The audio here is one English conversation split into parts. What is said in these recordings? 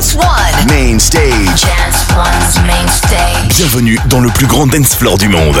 Dance One. Main stage. Dance One's main stage. Bienvenue dans le plus grand dance floor du monde.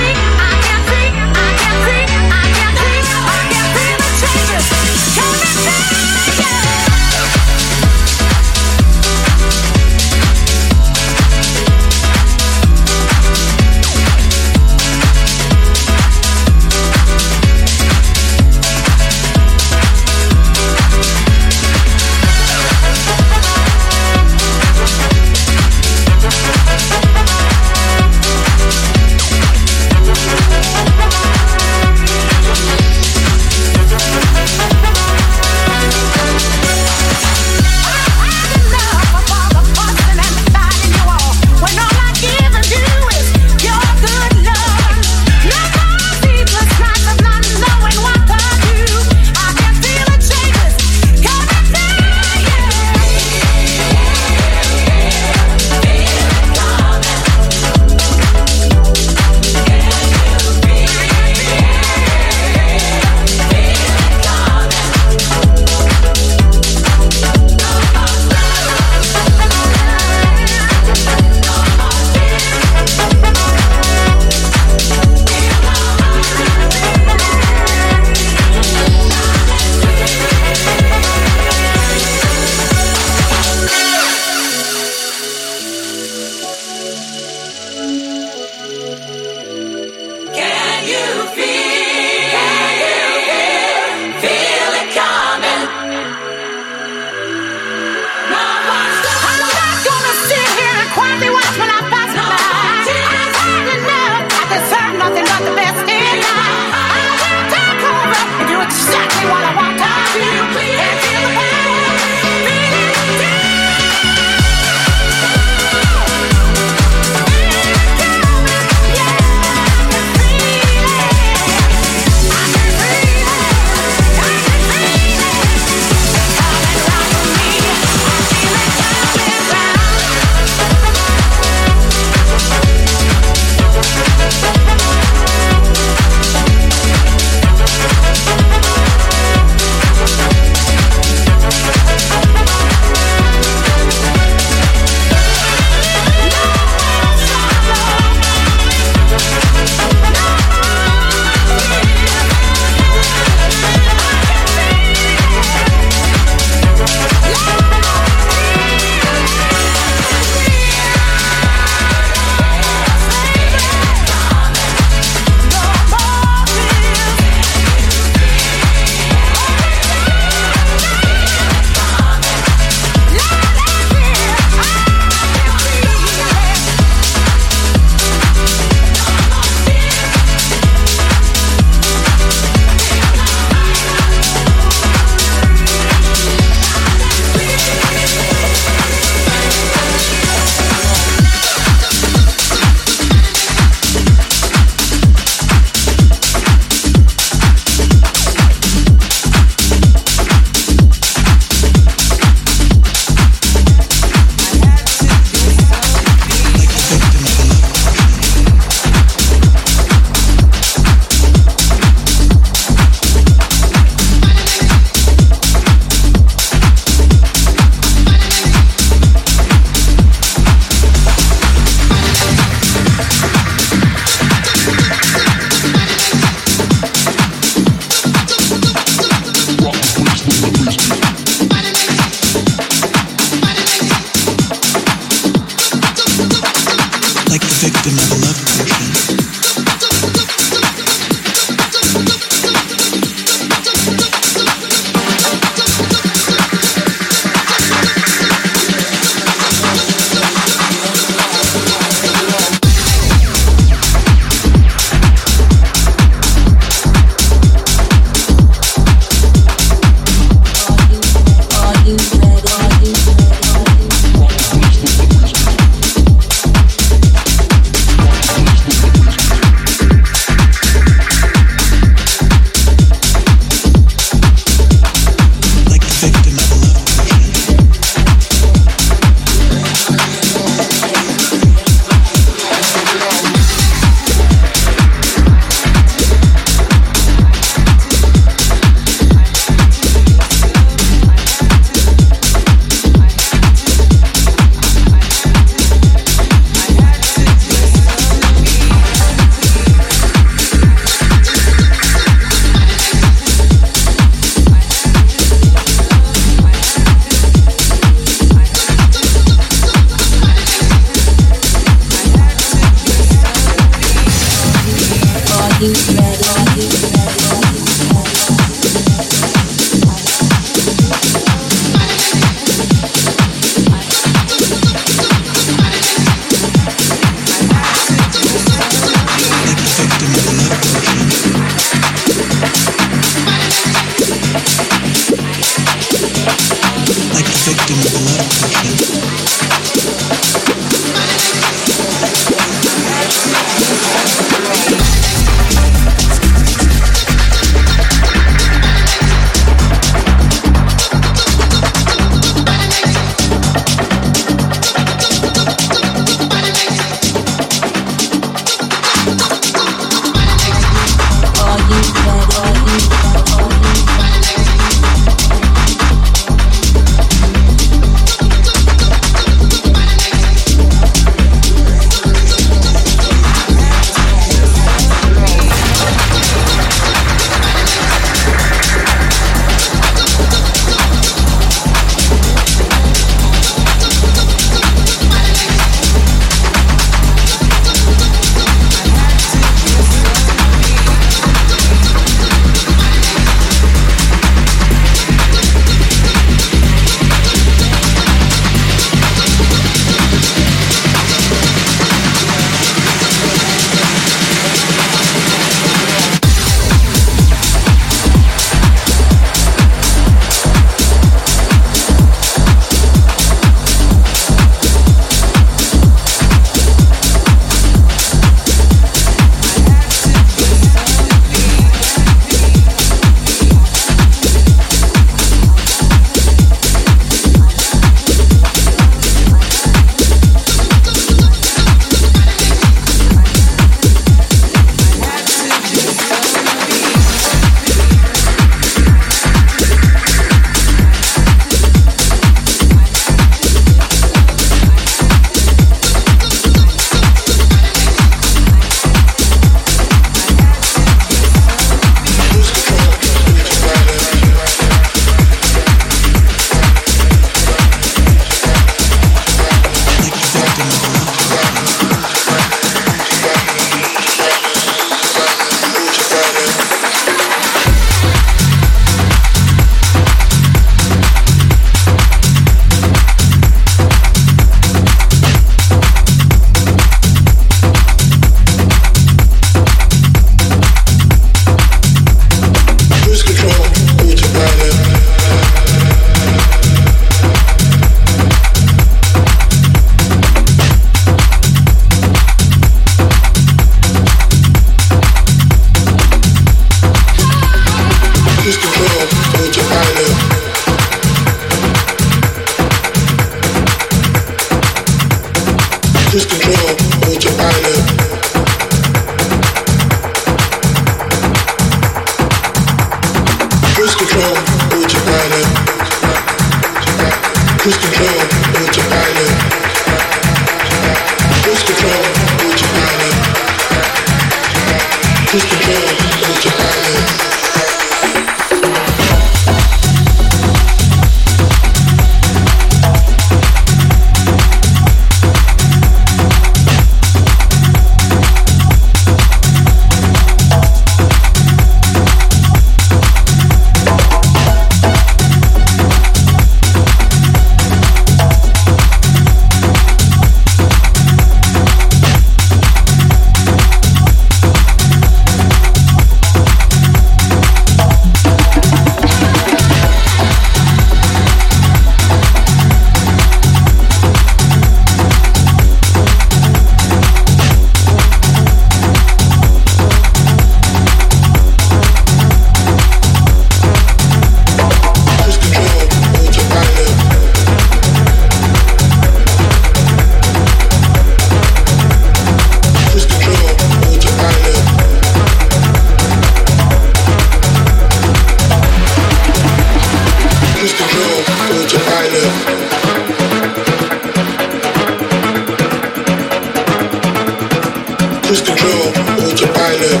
Twisted control, Autopilot.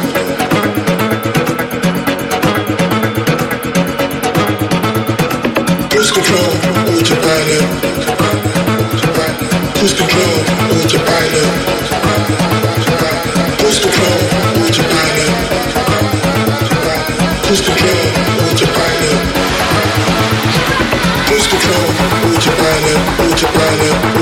Cruise control, autopilot. Cruise control, autopilot. Cruise control, autopilot. Cruise control, autopilot. Cruise control, autopilot, autopilot.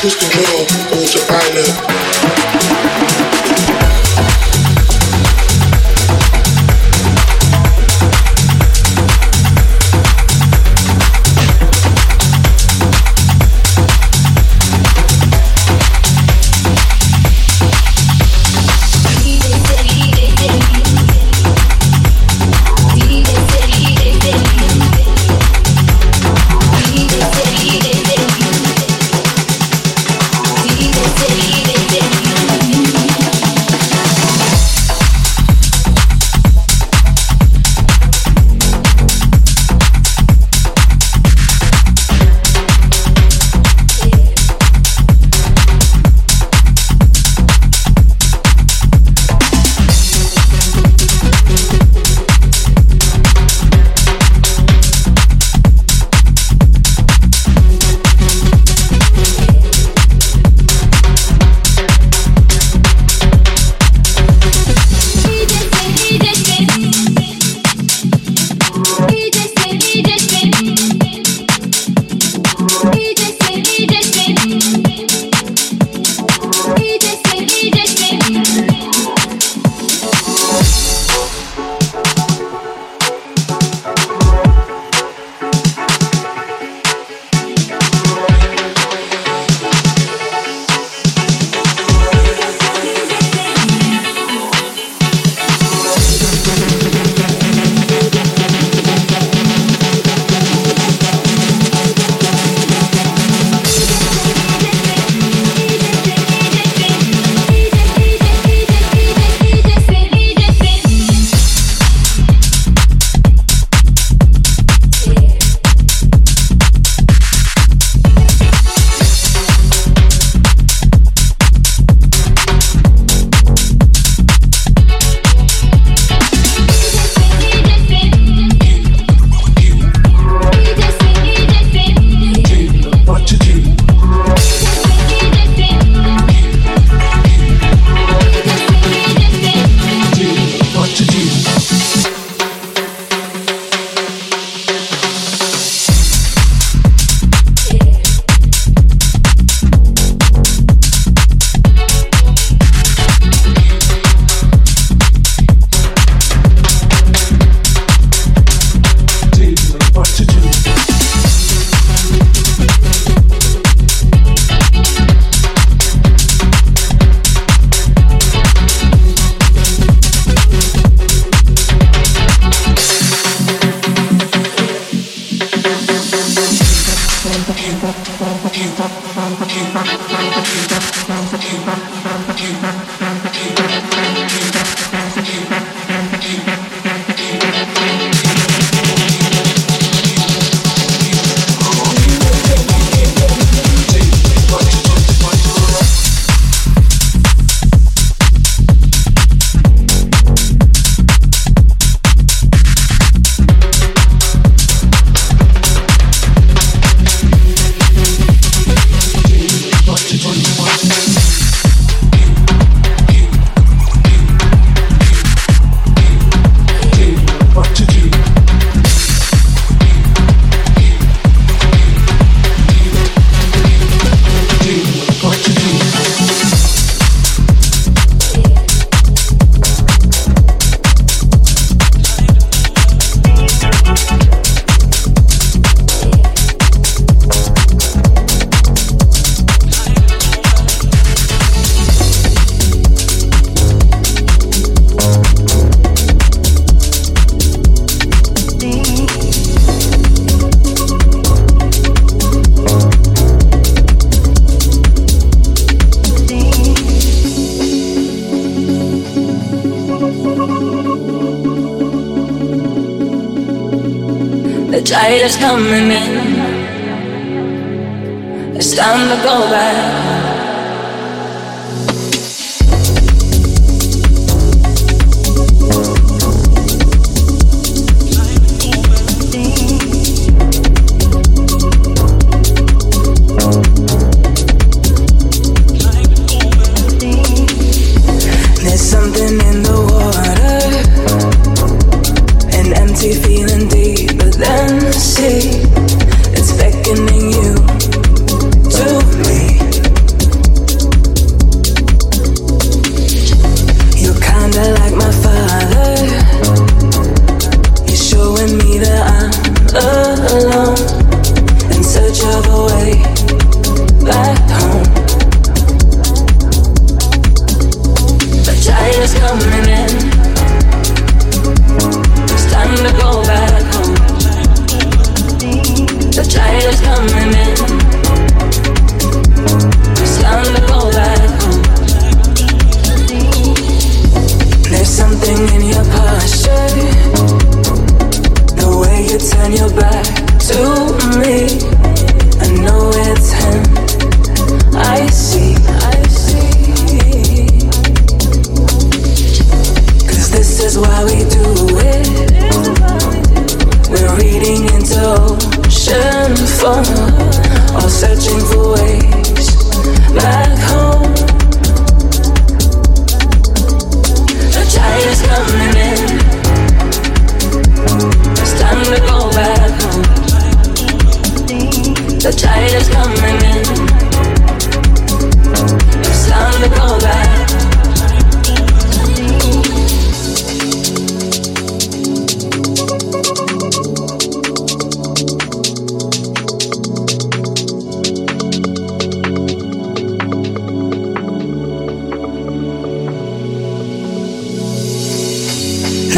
Twist the head and let your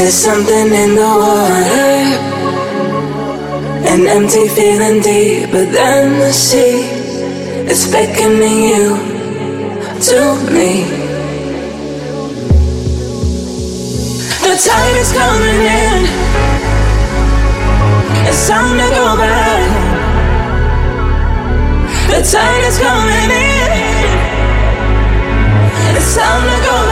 There's something in the water, an empty feeling deeper than the sea. It's beckoning you to me. The tide is coming in. It's time to go back. The tide is coming in. It's time to go back.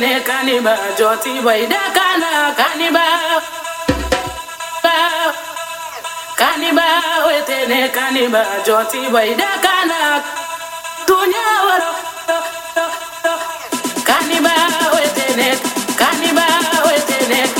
ne kaniba joti waida kana kaniba kaniba wete ne kaniba joti waida kana dunya waro kaniba wete ne kaniba wete ne.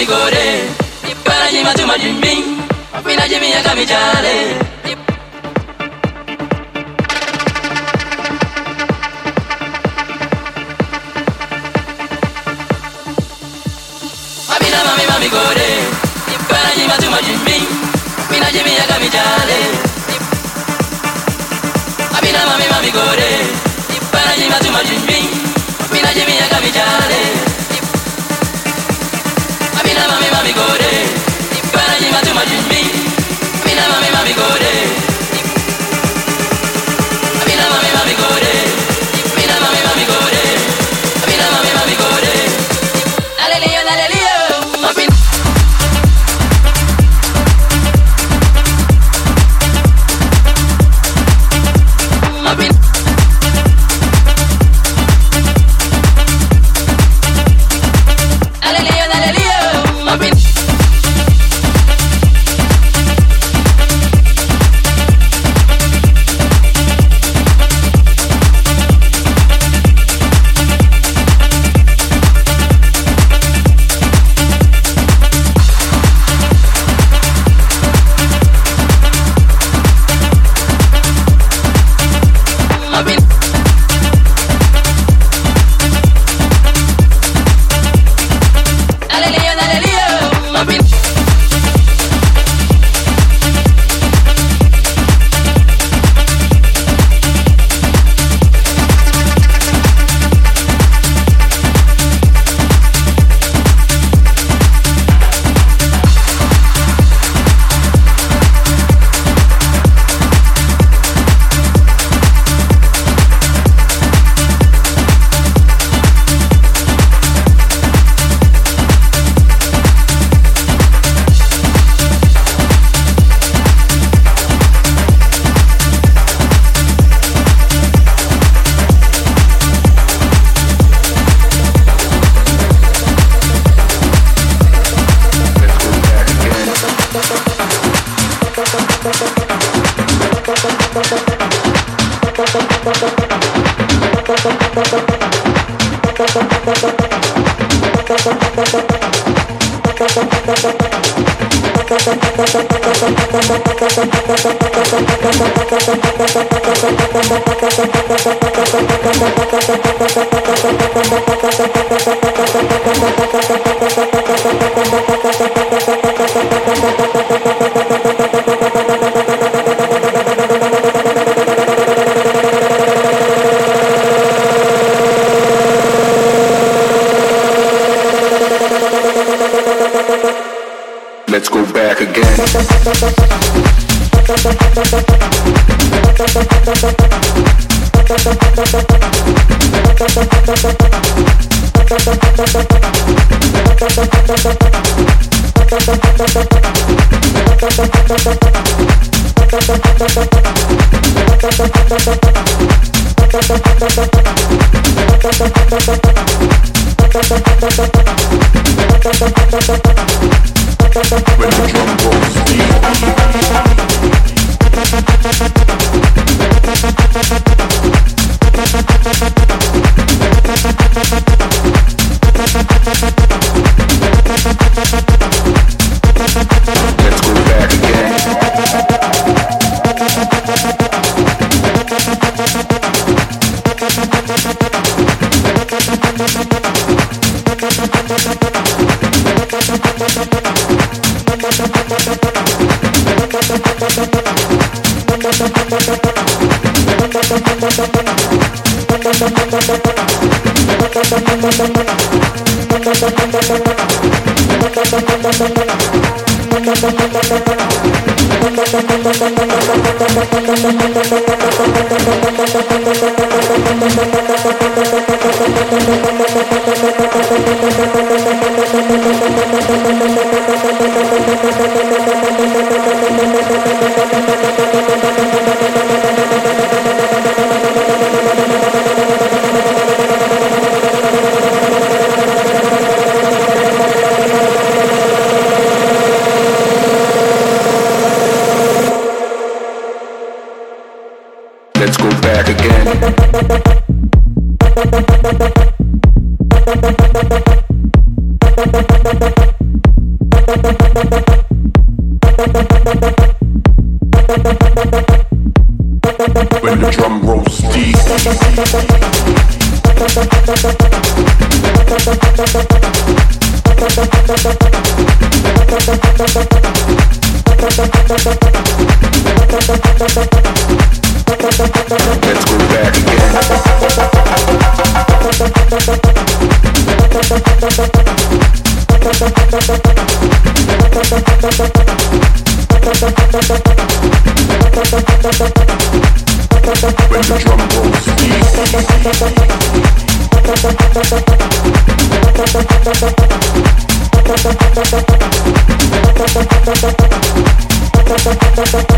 mi gore I para jima tu majimi Afina jimi ya kamijale Mami na mami mami gore Ni para jima tu majimi Afina jimi ya kamijale Mami na mami mami gore Ni para jima tu majimi Afina jimi ya kamijale Thank para adelante para atrás. Quiero que me mueva eso para